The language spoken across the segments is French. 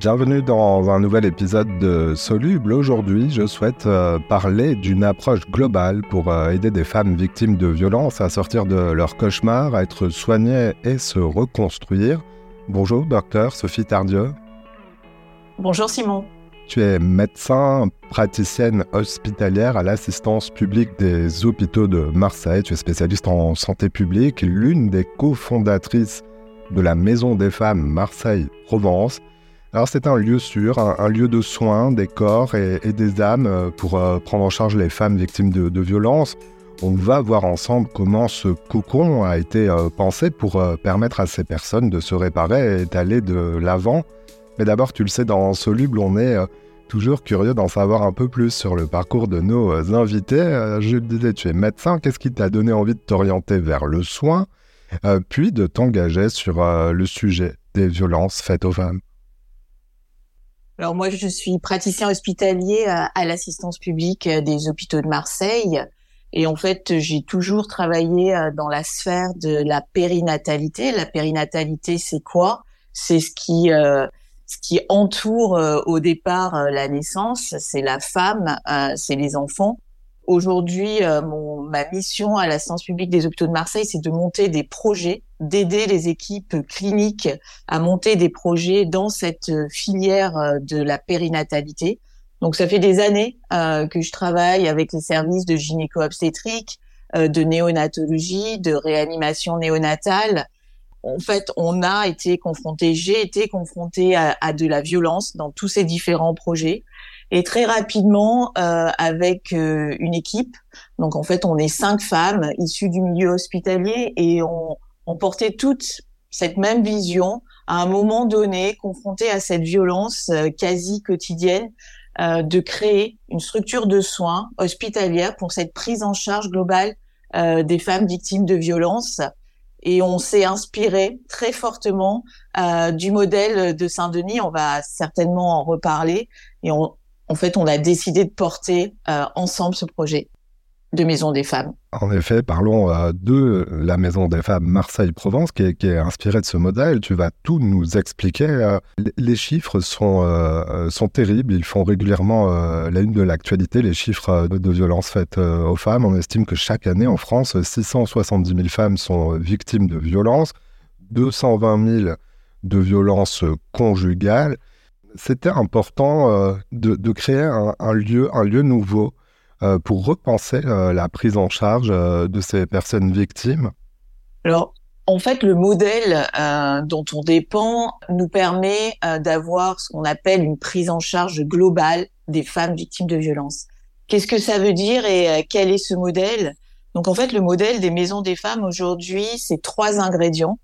Bienvenue dans un nouvel épisode de Soluble. Aujourd'hui, je souhaite euh, parler d'une approche globale pour euh, aider des femmes victimes de violences à sortir de leur cauchemar, à être soignées et se reconstruire. Bonjour, docteur Sophie Tardieu. Bonjour Simon. Tu es médecin, praticienne hospitalière à l'assistance publique des hôpitaux de Marseille. Tu es spécialiste en santé publique, l'une des cofondatrices de la Maison des femmes Marseille-Provence. Alors c'est un lieu sûr, un, lieu de soins des corps et, des âmes euh, pour euh, prendre en charge les femmes victimes de, violences. On va voir ensemble comment ce cocon a été euh, pensé pour permettre à ces personnes de se réparer et d'aller de l'avant. Mais d'abord, tu le sais, dans Soluble, on est toujours curieux d'en savoir un peu plus sur le parcours de nos invités. je le disais, tu es médecin, qu'est-ce qui t'a donné envie de t'orienter vers le soin, puis de t'engager sur le sujet des violences faites aux femmes? Alors moi, je suis praticien hospitalier à, l'assistance publique euh, des hôpitaux de Marseille. Et en fait, j'ai toujours travaillé euh, dans la sphère de la périnatalité. La périnatalité, c'est quoi? C'est ce qui euh, ce qui entoure au départ la naissance. C'est la femme, c'est les enfants. Aujourd'hui, euh, ma mission à la science publique des hôpitaux de Marseille, c'est de monter des projets, d'aider les équipes cliniques à monter des projets dans cette filière euh, de la périnatalité. Donc, ça fait des années euh, que je travaille avec les services de gynéco-obstétrique, de néonatologie, de réanimation néonatale. En fait, on a été confronté, j'ai été confronté à, à de la violence dans tous ces différents projets. Et très rapidement, euh, avec euh, une équipe, donc en fait, on est cinq femmes issues du milieu hospitalier et on, on portait toute cette même vision à un moment donné, confrontée à cette violence euh, quasi quotidienne, euh, de créer une structure de soins hospitalière pour cette prise en charge globale euh, des femmes victimes de violences. Et on s'est inspiré très fortement euh, du modèle de Saint-Denis. On va certainement en reparler. Et on, en fait, on a décidé de porter euh, ensemble ce projet de Maison des Femmes. En effet, parlons euh, de la Maison des Femmes Marseille-Provence qui, est inspirée de ce modèle. Tu vas tout nous expliquer. Euh, les chiffres sont, sont terribles. Ils font régulièrement la une de l'actualité, les chiffres de violences faites aux femmes. On estime que chaque année en France, 670 000 femmes sont victimes de violences, 220 000 de violences conjugales c'était important euh, de, créer un, lieu, un lieu nouveau euh, pour repenser euh, la prise en charge de ces personnes victimes. Alors, en fait, le modèle dont on dépend nous permet d'avoir ce qu'on appelle une prise en charge globale des femmes victimes de violences. Qu'est-ce que ça veut dire et quel est ce modèle? Donc, en fait, le modèle des maisons des femmes aujourd'hui, c'est trois ingrédients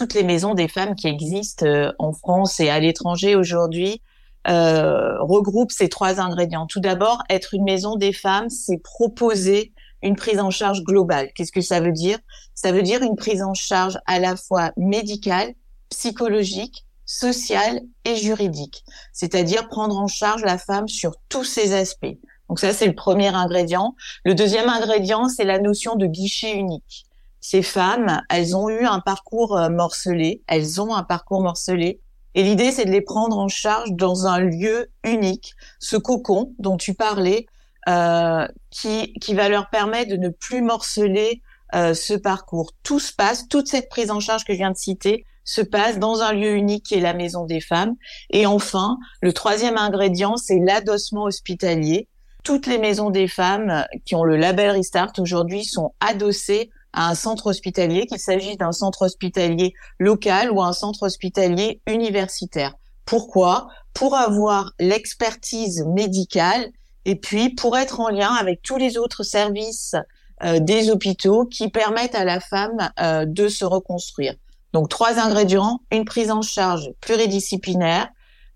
toutes les maisons des femmes qui existent euh, en France et à l'étranger aujourd'hui euh, regroupent ces trois ingrédients. Tout d'abord, être une maison des femmes, c'est proposer une prise en charge globale. Qu'est-ce que ça veut dire? Ça veut dire une prise en charge à la fois médicale, psychologique, sociale et juridique. C'est-à-dire prendre en charge la femme sur tous ses aspects. Donc ça, c'est le premier ingrédient. Le deuxième ingrédient, c'est la notion de guichet unique ces femmes, elles ont eu un parcours euh, morcelé, elles ont un parcours morcelé. Et l'idée, c'est de les prendre en charge dans un lieu unique, ce cocon dont tu parlais, euh, qui, qui va leur permettre de ne plus morceler euh, ce parcours. Tout se passe, toute cette prise en charge que je viens de citer se passe dans un lieu unique qui est la maison des femmes. Et enfin, le troisième ingrédient, c'est l'adossement hospitalier. Toutes les maisons des femmes qui ont le label Restart aujourd'hui sont adossées à un centre hospitalier, qu'il s'agisse d'un centre hospitalier local ou un centre hospitalier universitaire. Pourquoi? Pour avoir l'expertise médicale et puis pour être en lien avec tous les autres services euh, des hôpitaux qui permettent à la femme euh, de se reconstruire. Donc trois ingrédients, une prise en charge pluridisciplinaire,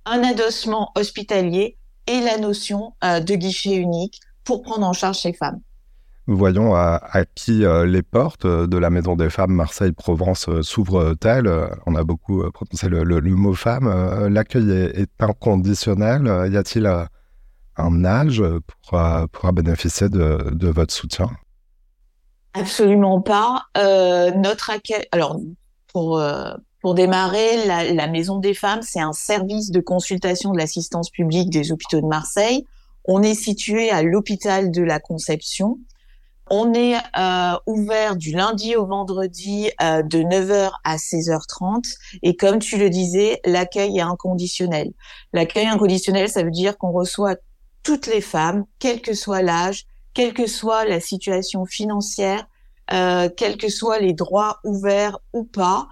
un adossement hospitalier et la notion euh, de guichet unique pour prendre en charge ces femmes. Voyons à, qui euh, les portes de la Maison des Femmes Marseille-Provence euh, s'ouvrent-elles? On a beaucoup prononcé le, mot femme. L'accueil est, inconditionnel. Y a-t-il un âge pour, pour bénéficier de, de, votre soutien? Absolument pas. notre accueil, alors pour Pour démarrer, la, la Maison des femmes, c'est un service de consultation de l'assistance publique des hôpitaux de Marseille. On est situé à l'hôpital de la Conception. On est euh, ouvert du lundi au vendredi euh, de 9h à 16h30 et comme tu le disais, l'accueil est inconditionnel. L'accueil inconditionnel, ça veut dire qu'on reçoit toutes les femmes, quel que soit l'âge, quelle que soit la situation financière, euh, quels que soient les droits ouverts ou pas.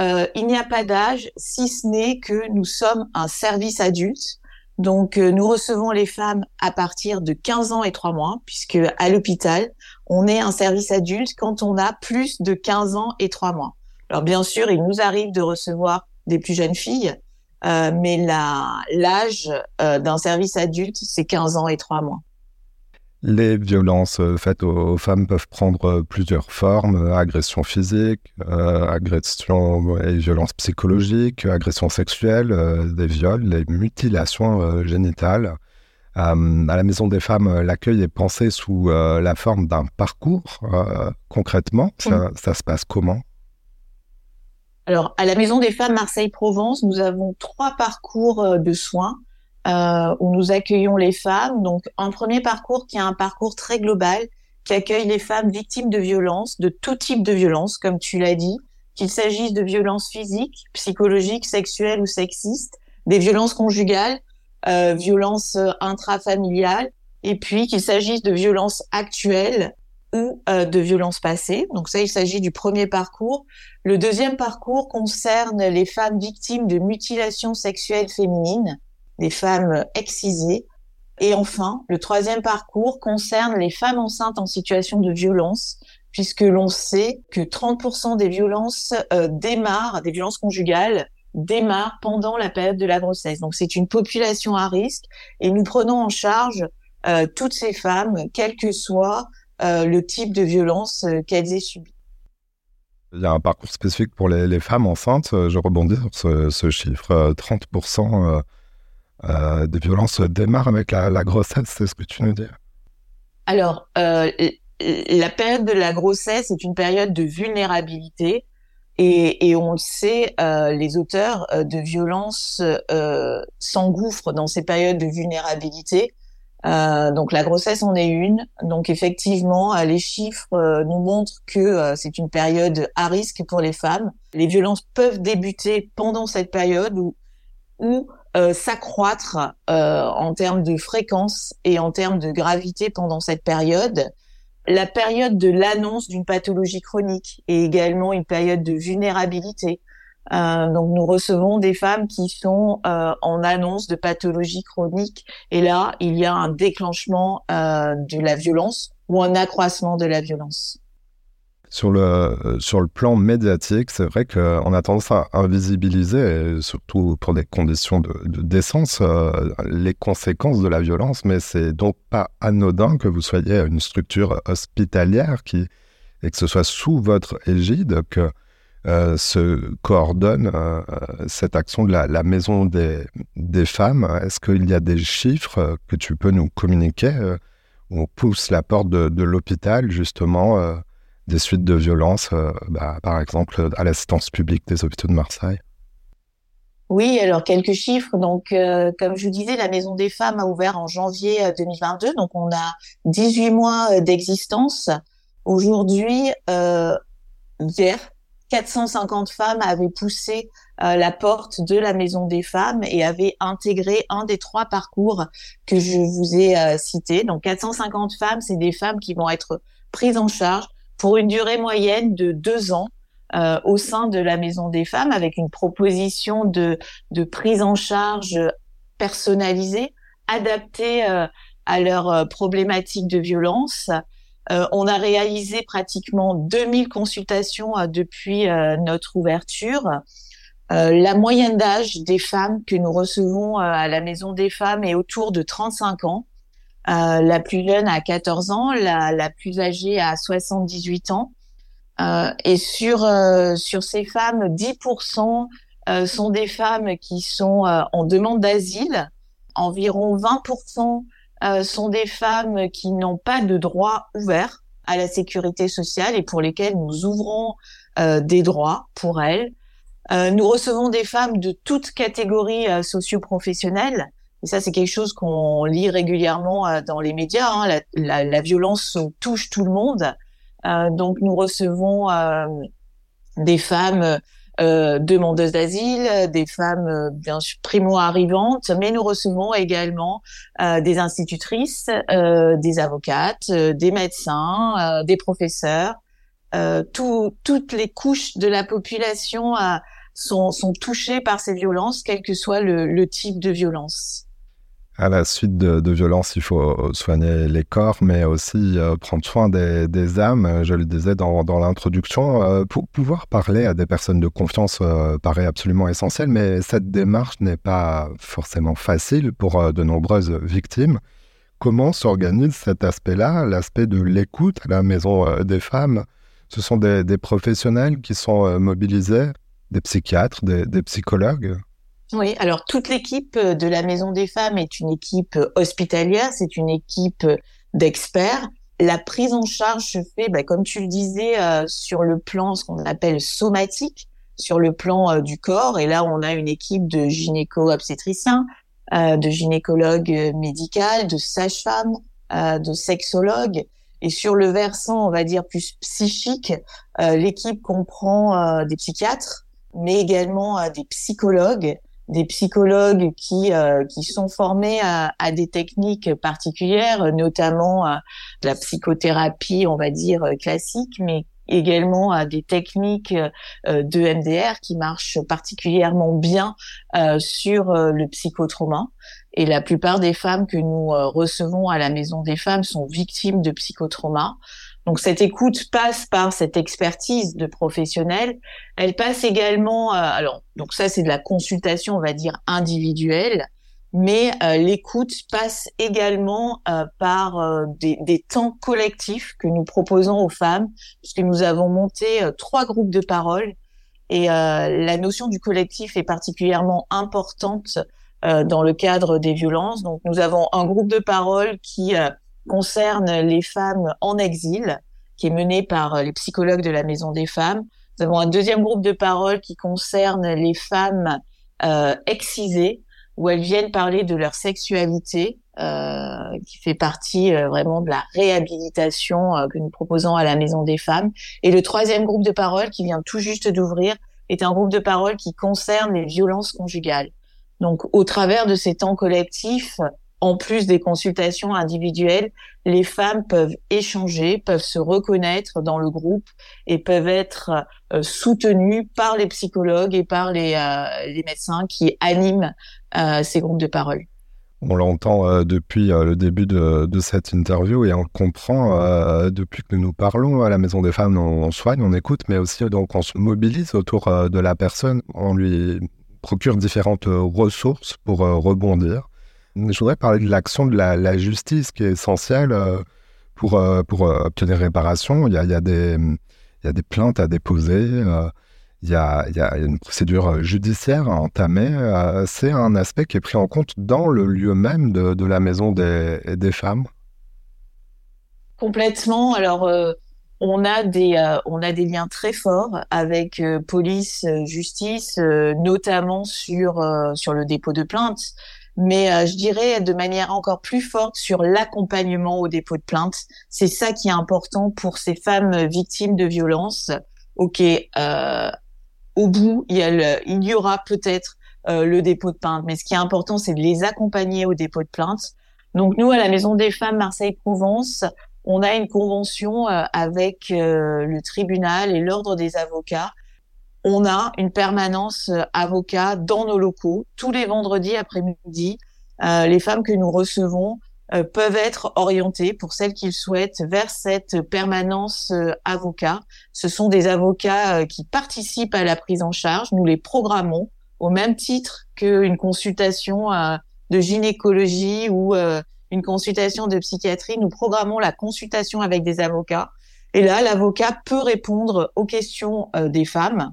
Euh, il n'y a pas d'âge, si ce n'est que nous sommes un service adulte. Donc, euh, nous recevons les femmes à partir de 15 ans et 3 mois, puisque à l'hôpital, on est un service adulte quand on a plus de 15 ans et 3 mois. Alors, bien sûr, il nous arrive de recevoir des plus jeunes filles, euh, mais l'âge euh, d'un service adulte, c'est 15 ans et 3 mois. Les violences euh, faites aux, femmes peuvent prendre euh, plusieurs formes euh, agression physique, agression et violence psychologique, agression sexuelle, des viols, les mutilations génitales. À la Maison des femmes, l'accueil est pensé sous la forme d'un parcours. concrètement, ça, ça, se passe comment? Alors, à la Maison des femmes Marseille-Provence, nous avons trois parcours de soins euh, où nous accueillons les femmes. Donc un premier parcours qui est un parcours très global, qui accueille les femmes victimes de violences, de tout type de violences, comme tu l'as dit, qu'il s'agisse de violences physiques, psychologiques, sexuelles ou sexistes, des violences conjugales, euh, violences euh, intrafamiliales, et puis qu'il s'agisse de violences actuelles ou euh, de violences passées. Donc ça, il s'agit du premier parcours. Le deuxième parcours concerne les femmes victimes de mutilations sexuelles féminines, des femmes excisées. Et enfin, le troisième parcours concerne les femmes enceintes en situation de violence, puisque l'on sait que 30% des violences euh, démarrent, des violences conjugales, démarrent pendant la période de la grossesse. Donc c'est une population à risque et nous prenons en charge euh, toutes ces femmes, quel que soit euh, le type de violence qu'elles aient subi. Il y a un parcours spécifique pour les, femmes enceintes. Je rebondis sur ce, ce chiffre. 30% euh, des violences démarrent avec la, grossesse, c'est ce que tu nous dis Alors, euh, la période de la grossesse est une période de vulnérabilité et, on le sait, euh, les auteurs de violences s'engouffrent dans ces périodes de vulnérabilité. donc la grossesse en est une. Donc effectivement, les chiffres nous montrent que c'est une période à risque pour les femmes. Les violences peuvent débuter pendant cette période où euh, s'accroître euh, en termes de fréquence et en termes de gravité pendant cette période. La période de l'annonce d'une pathologie chronique est également une période de vulnérabilité. Euh, donc nous recevons des femmes qui sont en annonce de pathologie chronique et là il y a un déclenchement de la violence ou un accroissement de la violence. Sur le, sur le plan médiatique, c'est vrai qu'on a tendance à invisibiliser, surtout pour des conditions de, décence, euh, les conséquences de la violence, mais c'est donc pas anodin que vous soyez une structure hospitalière qui, et que ce soit sous votre égide que euh, se coordonne euh, cette action de la, maison des, des femmes. Est-ce qu'il y a des chiffres que tu peux nous communiquer on pousse la porte de l'hôpital justement des suites de violences, euh, bah, par exemple à l'assistance publique des hôpitaux de Marseille oui, alors quelques chiffres. Donc, euh, comme je vous disais, la Maison des Femmes a ouvert en janvier 2022. Euh, donc, on a 18 mois d'existence. Aujourd'hui, hier, 450 femmes avaient poussé la porte de la Maison des Femmes et avaient intégré un des trois parcours que je vous ai cités. Donc, 450 femmes, c'est des femmes qui vont être prises en charge pour une durée moyenne de deux ans euh, au sein de la Maison des Femmes avec une proposition de, de prise en charge personnalisée, adaptée euh, à leurs euh, problématiques de violence. on a réalisé pratiquement 2000 consultations depuis notre ouverture. la moyenne d'âge des femmes que nous recevons à la Maison des Femmes est autour de 35 ans. Euh, la plus jeune a 14 ans, la, la plus âgée a 78 ans. Euh, et sur euh, sur ces femmes, 10% euh, sont des femmes qui sont en demande d'asile. Environ 20% sont des femmes qui n'ont pas de droit ouvert à la sécurité sociale et pour lesquelles nous ouvrons des droits pour elles. nous recevons des femmes de toutes catégories socio-professionnelles. Et ça, c'est quelque chose qu'on lit régulièrement dans les médias. Hein. La, la, la, violence touche tout le monde. donc, nous recevons des femmes euh, demandeuses d'asile, des femmes euh, bien primo-arrivantes, mais nous recevons également euh, des institutrices, euh, des avocates, des médecins, des professeurs. Tout, toutes les couches de la population sont, sont touchées par ces violences, quel que soit le, le type de violence. À la suite de, violences, il faut soigner les corps, mais aussi euh, prendre soin des, âmes. Je le disais dans, l'introduction, euh, pouvoir parler à des personnes de confiance euh, paraît absolument essentiel, mais cette démarche n'est pas forcément facile pour de nombreuses victimes. Comment s'organise cet aspect-là, l'aspect de l'écoute à la maison des femmes? Ce sont des, professionnels qui sont mobilisés, des psychiatres, des psychologues? Oui, alors toute l'équipe euh, de la Maison des Femmes est une équipe euh, hospitalière, c'est une équipe euh, d'experts. La prise en charge se fait, bah, comme tu le disais, sur le plan ce qu'on appelle somatique, sur le plan du corps. Et là, on a une équipe de gynéco-obstétriciens, de gynécologues médicales, de sages-femmes, de sexologues. Et sur le versant, on va dire plus psychique, l'équipe comprend des psychiatres, mais également des psychologues des psychologues qui euh, qui sont formés à, à, des techniques particulières, notamment à la psychothérapie, on va dire classique, mais également à des techniques euh, de MDR qui marchent particulièrement bien euh, sur le psychotrauma. Et la plupart des femmes que nous recevons à la Maison des Femmes sont victimes de psychotrauma. Donc cette écoute passe par cette expertise de professionnels. Elle passe également, euh, alors donc ça c'est de la consultation, on va dire individuelle, mais euh, l'écoute passe également euh, par des, des, temps collectifs que nous proposons aux femmes, puisque nous avons monté trois groupes de parole et la notion du collectif est particulièrement importante dans le cadre des violences. Donc nous avons un groupe de parole qui concerne les femmes en exil, qui est mené par euh, les psychologues de la Maison des Femmes. Nous avons un deuxième groupe de parole qui concerne les femmes euh, excisées, où elles viennent parler de leur sexualité, euh, qui fait partie euh, vraiment de la réhabilitation euh, que nous proposons à la Maison des Femmes. Et le troisième groupe de parole qui vient tout juste d'ouvrir est un groupe de parole qui concerne les violences conjugales. Donc, au travers de ces temps collectifs, en plus des consultations individuelles, les femmes peuvent échanger, peuvent se reconnaître dans le groupe et peuvent être euh, soutenues par les psychologues et par les, euh, les médecins qui animent euh, ces groupes de parole. On l'entend depuis le début de, de, cette interview et on comprend depuis que nous parlons à la Maison des Femmes, on, on, soigne, on écoute, mais aussi donc on se mobilise autour de la personne, on lui procure différentes ressources pour rebondir. Je voudrais parler de l'action de la, justice qui est essentielle euh, pour, euh, euh, obtenir réparation. Il y a, des, plaintes à déposer, il y, a, une procédure judiciaire à entamer. C'est un aspect qui est pris en compte dans le lieu même de, la maison des, femmes. Complètement. Alors, on a des liens très forts avec police, justice, notamment sur le dépôt de plainte mais euh, je dirais de manière encore plus forte sur l'accompagnement au dépôt de plainte. C'est ça qui est important pour ces femmes victimes de violences. Ok, euh, au bout, il y, a il y aura peut-être euh, le dépôt de plainte, mais ce qui est important, c'est de les accompagner au dépôt de plainte. Donc nous, à la Maison des Femmes Marseille-Provence, on a une convention euh, avec le tribunal et l'ordre des avocats on a une permanence euh, avocat dans nos locaux tous les vendredis après-midi. Euh, les femmes que nous recevons euh, peuvent être orientées pour celles qu'ils souhaitent vers cette permanence avocat. Ce sont des avocats qui participent à la prise en charge. Nous les programmons au même titre qu'une consultation de gynécologie ou une consultation de psychiatrie. Nous programmons la consultation avec des avocats. Et là, l'avocat peut répondre aux questions des femmes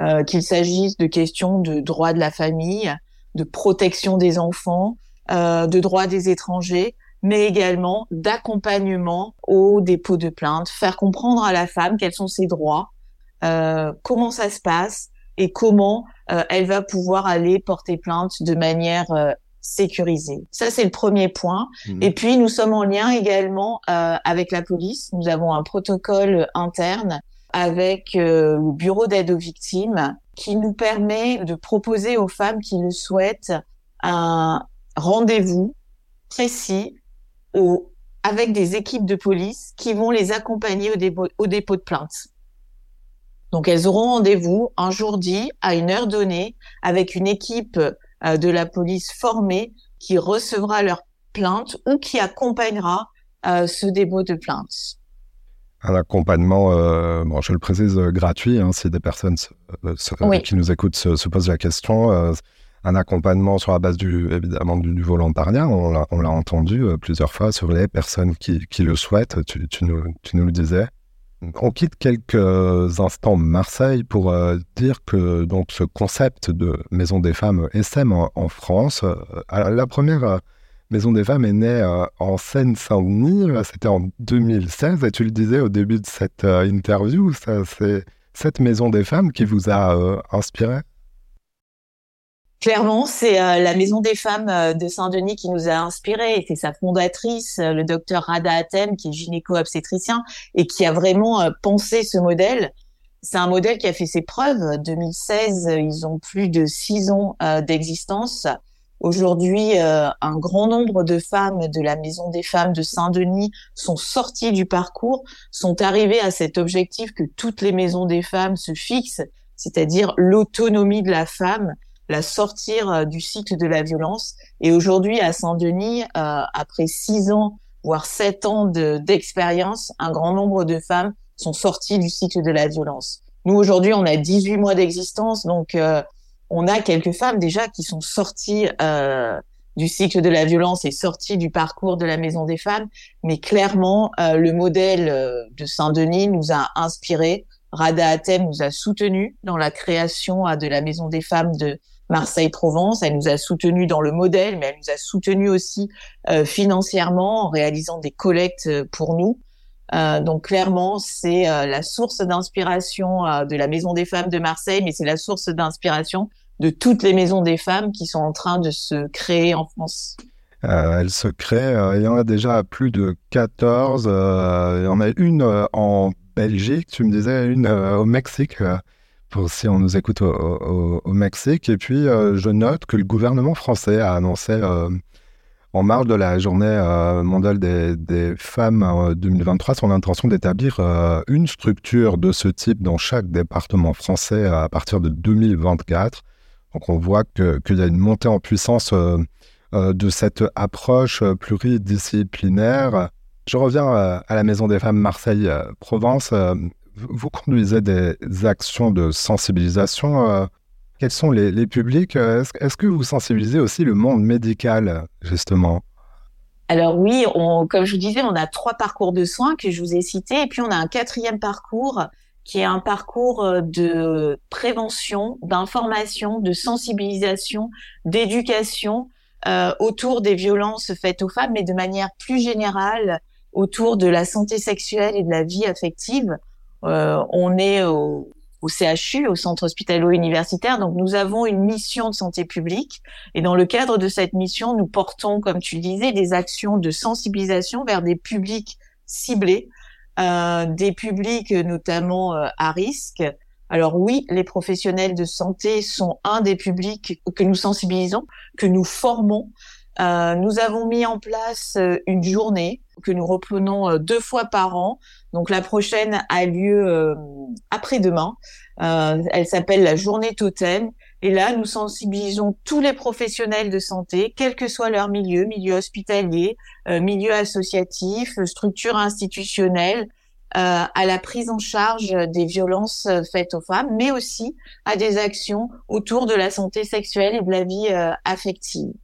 euh, qu'il s'agisse de questions de droit de la famille, de protection des enfants, euh, de droit des étrangers, mais également d'accompagnement au dépôt de plainte, faire comprendre à la femme quels sont ses droits, euh, comment ça se passe, et comment elle va pouvoir aller porter plainte de manière sécurisée. Ça, c'est le premier point. Mmh. Et puis, nous sommes en lien également avec la police. Nous avons un protocole interne avec le bureau d'aide aux victimes qui nous permet de proposer aux femmes qui le souhaitent un rendez-vous précis avec des équipes de police qui vont les accompagner au dépôt, au dépôt de plainte. Donc elles auront rendez-vous un jour dit, à une heure donnée, avec une équipe euh, de la police formée qui recevra leur plainte ou qui accompagnera euh, ce dépôt de plainte. Un accompagnement, euh, bon, je le précise, gratuit, hein, si des personnes qui nous écoutent se, se posent la question un accompagnement sur la base du, évidemment du, volontariat. On l'a entendu euh, plusieurs fois sur les personnes qui, le souhaitent. Tu, nous, le disais. On quitte quelques instants Marseille pour euh, dire que donc ce concept de maison des femmes SM en, France, euh, la première maison des femmes est née en Seine-Saint-Denis. C'était en 2016 et tu le disais au début de cette interview. C'est cette maison des femmes qui vous a inspiré? Clairement, c'est euh, la Maison des femmes euh, de Saint-Denis qui nous a inspirés. C'est sa fondatrice, euh, le docteur Rada Atem, qui est gynéco-obstétricien et qui a vraiment pensé ce modèle. C'est un modèle qui a fait ses preuves. 2016, ils ont plus de six ans d'existence. Aujourd'hui, un grand nombre de femmes de la Maison des femmes de Saint-Denis sont sorties du parcours, sont arrivées à cet objectif que toutes les maisons des femmes se fixent, c'est-à-dire l'autonomie de la femme la sortir euh, du cycle de la violence. Et aujourd'hui, à Saint-Denis, euh, après six ans, voire sept ans d'expérience, un grand nombre de femmes sont sorties du cycle de la violence. Nous, aujourd'hui, on a 18 mois d'existence, donc euh, on a quelques femmes déjà qui sont sorties du cycle de la violence et sorties du parcours de la Maison des femmes. Mais clairement, le modèle de Saint-Denis nous a inspiré. Rada Atem nous a soutenu dans la création de la Maison des femmes de, Marseille-Provence. Elle nous a soutenus dans le modèle, mais elle nous a soutenus aussi euh, financièrement en réalisant des collectes euh, pour nous. Euh, donc clairement, c'est la source d'inspiration de la Maison des femmes de Marseille, mais c'est la source d'inspiration de toutes les maisons des femmes qui sont en train de se créer en France. elle se crée, il y en a déjà plus de 14. il y en a une en Belgique, tu me disais, une au Mexique pour si on nous écoute au, Mexique. Et puis, euh, je note que le gouvernement français a annoncé euh, en marge de la journée euh, mondiale des, femmes en 2023 son intention d'établir une structure de ce type dans chaque département français à partir de 2024. Donc, on voit qu'il y a une montée en puissance de cette approche pluridisciplinaire. Je reviens à la Maison des femmes Marseille-Provence vous conduisez des actions de sensibilisation. Euh, quels sont les, publics euh, Est-ce que vous sensibilisez aussi le monde médical, justement? Alors oui, comme je vous disais, on a trois parcours de soins que je vous ai cités, et puis on a un quatrième parcours qui est un parcours euh, de prévention, d'information, de sensibilisation, d'éducation autour des violences faites aux femmes, mais de manière plus générale autour de la santé sexuelle et de la vie affective. Euh, on est au, CHU, au centre hospitalo-universitaire. Donc nous avons une mission de santé publique et dans le cadre de cette mission, nous portons, comme tu le disais, des actions de sensibilisation vers des publics ciblés, euh, des publics notamment euh, à risque. Alors oui, les professionnels de santé sont un des publics que nous sensibilisons, que nous formons. nous avons mis en place une journée que nous reprenons deux fois par an donc la prochaine a lieu euh, après-demain. Euh, elle s'appelle la journée totem. Et là, nous sensibilisons tous les professionnels de santé, quel que soit leur milieu, milieu hospitalier, euh, milieu associatif, structure institutionnelle, à la prise en charge des violences faites aux femmes, mais aussi à des actions autour de la santé sexuelle et de la vie affective.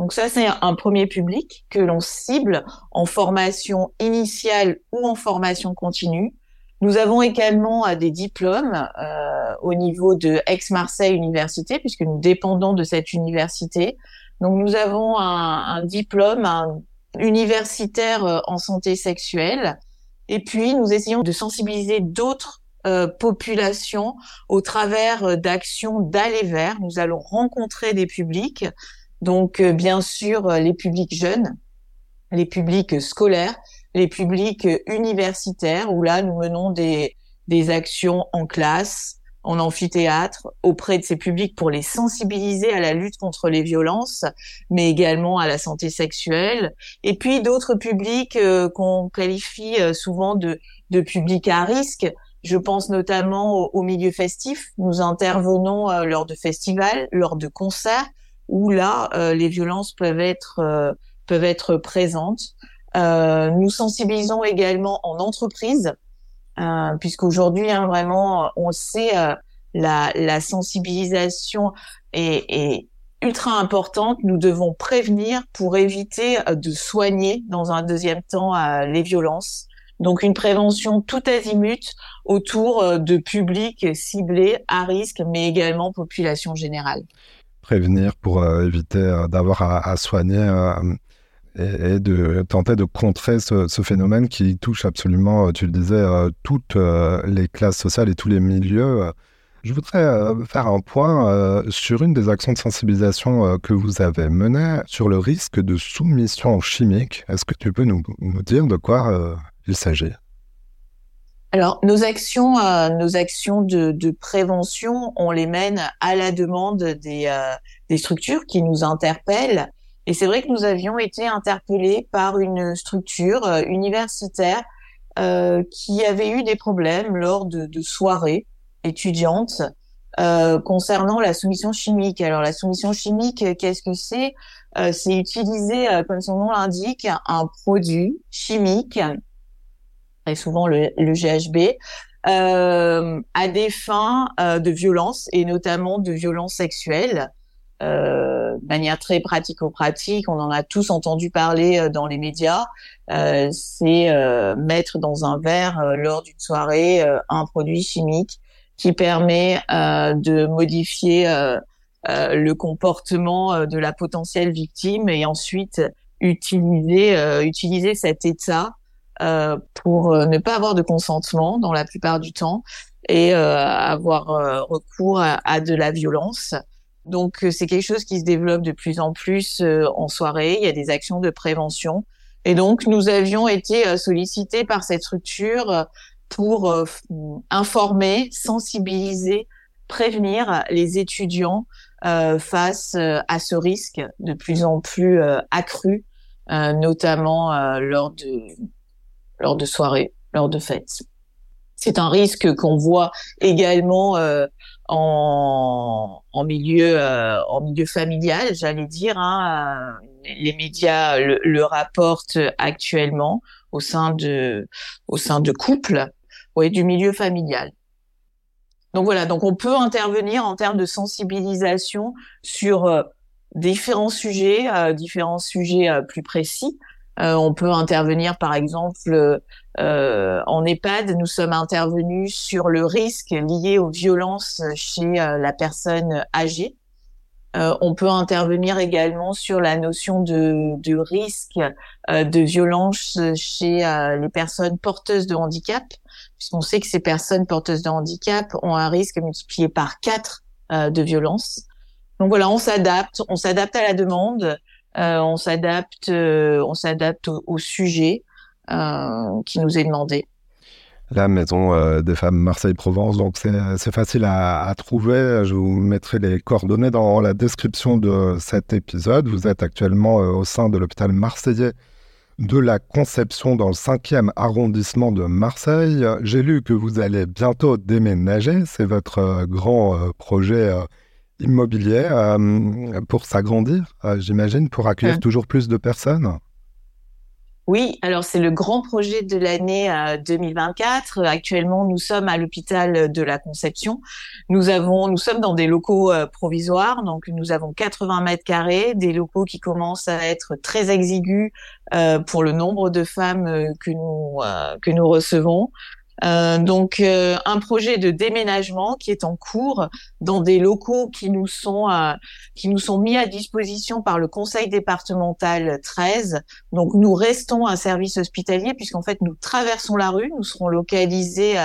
Donc ça, c'est un premier public que l'on cible en formation initiale ou en formation continue. Nous avons également euh, des diplômes euh, au niveau de Aix-Marseille Université, puisque nous dépendons de cette université. Donc nous avons un, un diplôme universitaire euh, en santé sexuelle. Et puis nous essayons de sensibiliser d'autres population au travers d'actions d'aller vers. Nous allons rencontrer des publics, donc bien sûr les publics jeunes, les publics scolaires, les publics universitaires, où là nous menons des, des actions en classe, en amphithéâtre, auprès de ces publics pour les sensibiliser à la lutte contre les violences, mais également à la santé sexuelle. Et puis d'autres publics euh, qu'on qualifie euh, souvent de, de publics à risque. Je pense notamment au, milieu festif. Nous intervenons euh, lors de festivals, lors de concerts, où là, les violences peuvent être peuvent être présentes. nous sensibilisons également en entreprise euh, puisqu'aujourd'hui, hein, vraiment, on sait euh, la, la, sensibilisation est, est, ultra importante. Nous devons prévenir pour éviter euh, de soigner dans un deuxième temps les violences. Donc une prévention tout azimut autour de publics ciblés à risque, mais également population générale. Prévenir pour éviter d'avoir à, soigner et, de tenter de contrer ce, phénomène qui touche absolument, euh, tu le disais, euh, toutes euh, les classes sociales et tous les milieux. Je voudrais faire un point sur une des actions de sensibilisation que vous avez menées sur le risque de soumission chimique. Est-ce que tu peux nous, dire de quoi il s'agit? Alors, nos actions, nos actions de, prévention, on les mène à la demande des, des structures qui nous interpellent et c'est vrai que nous avions été interpellés par une structure euh, universitaire euh, qui avait eu des problèmes lors de, de soirées étudiantes euh, concernant la soumission chimique. Alors la soumission chimique, qu'est-ce que c'est? Euh, C'est utiliser, euh, comme son nom l'indique, un produit chimique, souvent le, GHB, à des fins de violence et notamment de violence sexuelle. Euh, de manière très pratico-pratique, on en a tous entendu parler euh, dans les médias, euh, c'est euh, mettre dans un verre lors d'une soirée un produit chimique qui permet de modifier le comportement de la potentielle victime et ensuite utiliser utiliser cet état pour ne pas avoir de consentement dans la plupart du temps et avoir recours à, de la violence. Donc euh, c'est quelque chose qui se développe de plus en plus euh, en soirée. Il y a des actions de prévention. Et donc nous avions été euh, sollicités par cette structure pour informer, sensibiliser, prévenir les étudiants face à ce risque de plus en plus accru, notamment lors de lors de soirées, lors de fêtes. C'est un risque qu'on voit également en, en milieu euh, en milieu familial, j'allais dire. Hein, euh, les médias le, rapportent actuellement au sein de au sein de couples, ouais, du milieu familial. Donc voilà, donc on peut intervenir en termes de sensibilisation sur euh, différents sujets, différents sujets plus précis. On peut intervenir par exemple euh, en EHPAD, nous sommes intervenus sur le risque lié aux violences chez euh, la personne âgée. Euh, on peut intervenir également sur la notion de, de risque euh, de violence chez les personnes porteuses de handicap, puisqu'on sait que ces personnes porteuses de handicap ont un risque multiplié par quatre de violence. Donc voilà, on s'adapte, on s'adapte à la demande, on s'adapte, on s'adapte au sujet. Euh, qui nous est demandé. La Maison euh, des Femmes Marseille-Provence, donc c'est facile à, trouver. Je vous mettrai les coordonnées dans la description de cet épisode. Vous êtes actuellement euh, au sein de l'hôpital marseillais de la Conception dans le 5e arrondissement de Marseille. J'ai lu que vous allez bientôt déménager. C'est votre grand projet immobilier pour s'agrandir, j'imagine, pour accueillir toujours plus de personnes. Oui, alors c'est le grand projet de l'année 2024. Euh, Actuellement, nous sommes à l'hôpital de la Conception. Nous avons, nous sommes dans des locaux euh, provisoires, donc nous avons 80 mètres carrés, des locaux qui commencent à être très exigus euh, pour le nombre de femmes que nous que nous recevons. Euh, donc euh, un projet de déménagement qui est en cours dans des locaux qui nous sont euh, qui nous sont mis à disposition par le conseil départemental 13. Donc nous restons un service hospitalier puisqu'en fait nous traversons la rue, nous serons localisés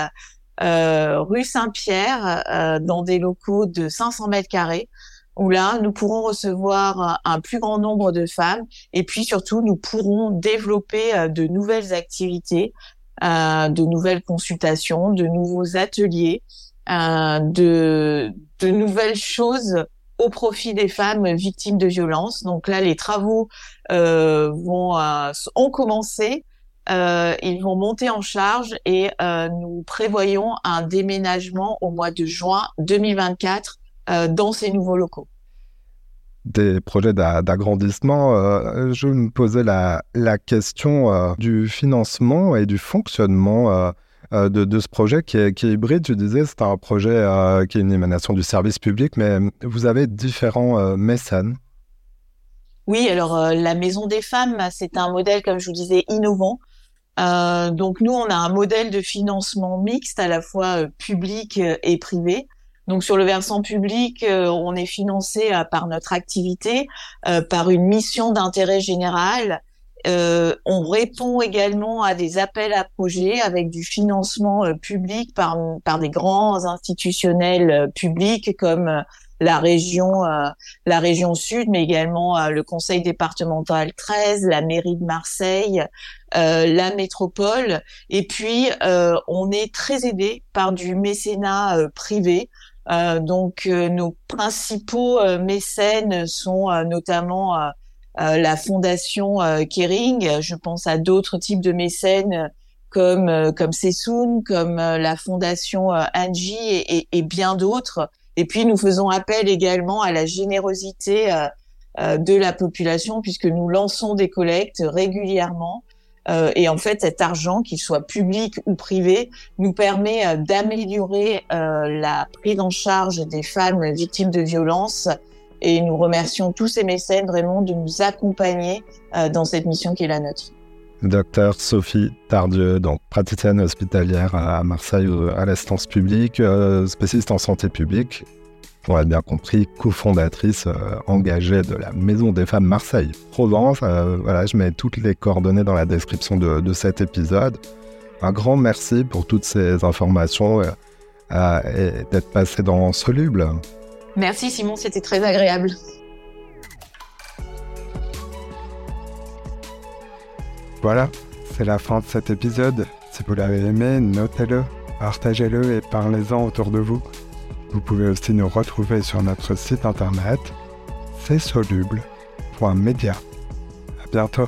rue Saint-Pierre, dans des locaux de 500 mètres carrés où là, nous pourrons recevoir un plus grand nombre de femmes et puis surtout, nous pourrons développer de nouvelles activités, de nouvelles consultations, de nouveaux ateliers, de, nouvelles choses au profit des femmes victimes de violences. Donc là, les travaux euh, vont euh, ont commencé. Euh, ils vont monter en charge et euh, nous prévoyons un déménagement au mois de juin 2024 euh, dans ces nouveaux locaux. Des projets d'agrandissement, euh, je me posais la, question du financement et du fonctionnement euh, de, ce projet qui est, hybride. Tu disais, c'est un projet euh, qui est une émanation du service public, mais vous avez différents euh, mécènes. Oui, alors la Maison des femmes, c'est un modèle, comme je vous disais, innovant. donc nous, on a un modèle de financement mixte à la fois public et privé. Donc sur le versant public, on est financé par notre activité, par une mission d'intérêt général. Euh, on répond également à des appels à projets avec du financement euh, public par, par des grands institutionnels euh, publics comme la région la région sud mais également le conseil départemental 13 la mairie de Marseille la métropole. Et puis on est très aidé par du mécénat privé donc nos principaux mécènes sont notamment euh, la fondation euh, Kering. Je pense à d'autres types de mécènes comme euh, comme Sessoun, comme la fondation Angie et, et, bien d'autres. Et puis nous faisons appel également à la générosité de la population puisque nous lançons des collectes régulièrement. Et en fait, cet argent, qu'il soit public ou privé, nous permet d'améliorer la prise en charge des femmes victimes de violences et nous remercions tous ces mécènes vraiment de nous accompagner euh, dans cette mission qui est la nôtre. Docteur Sophie Tardieu, donc praticienne hospitalière à Marseille euh, à l'assistance publique, euh, spécialiste en santé publique, on a bien compris, cofondatrice engagée de la Maison des Femmes Marseille-Provence. voilà, je mets toutes les coordonnées dans la description de, de cet épisode. Un grand merci pour toutes ces informations et d'être passé dans Soluble. Merci Simon, c'était très agréable. Voilà, c'est la fin de cet épisode. Si vous l'avez aimé, notez-le, partagez-le et parlez-en autour de vous. Vous pouvez aussi nous retrouver sur notre site internet c'est soluble.media. À bientôt.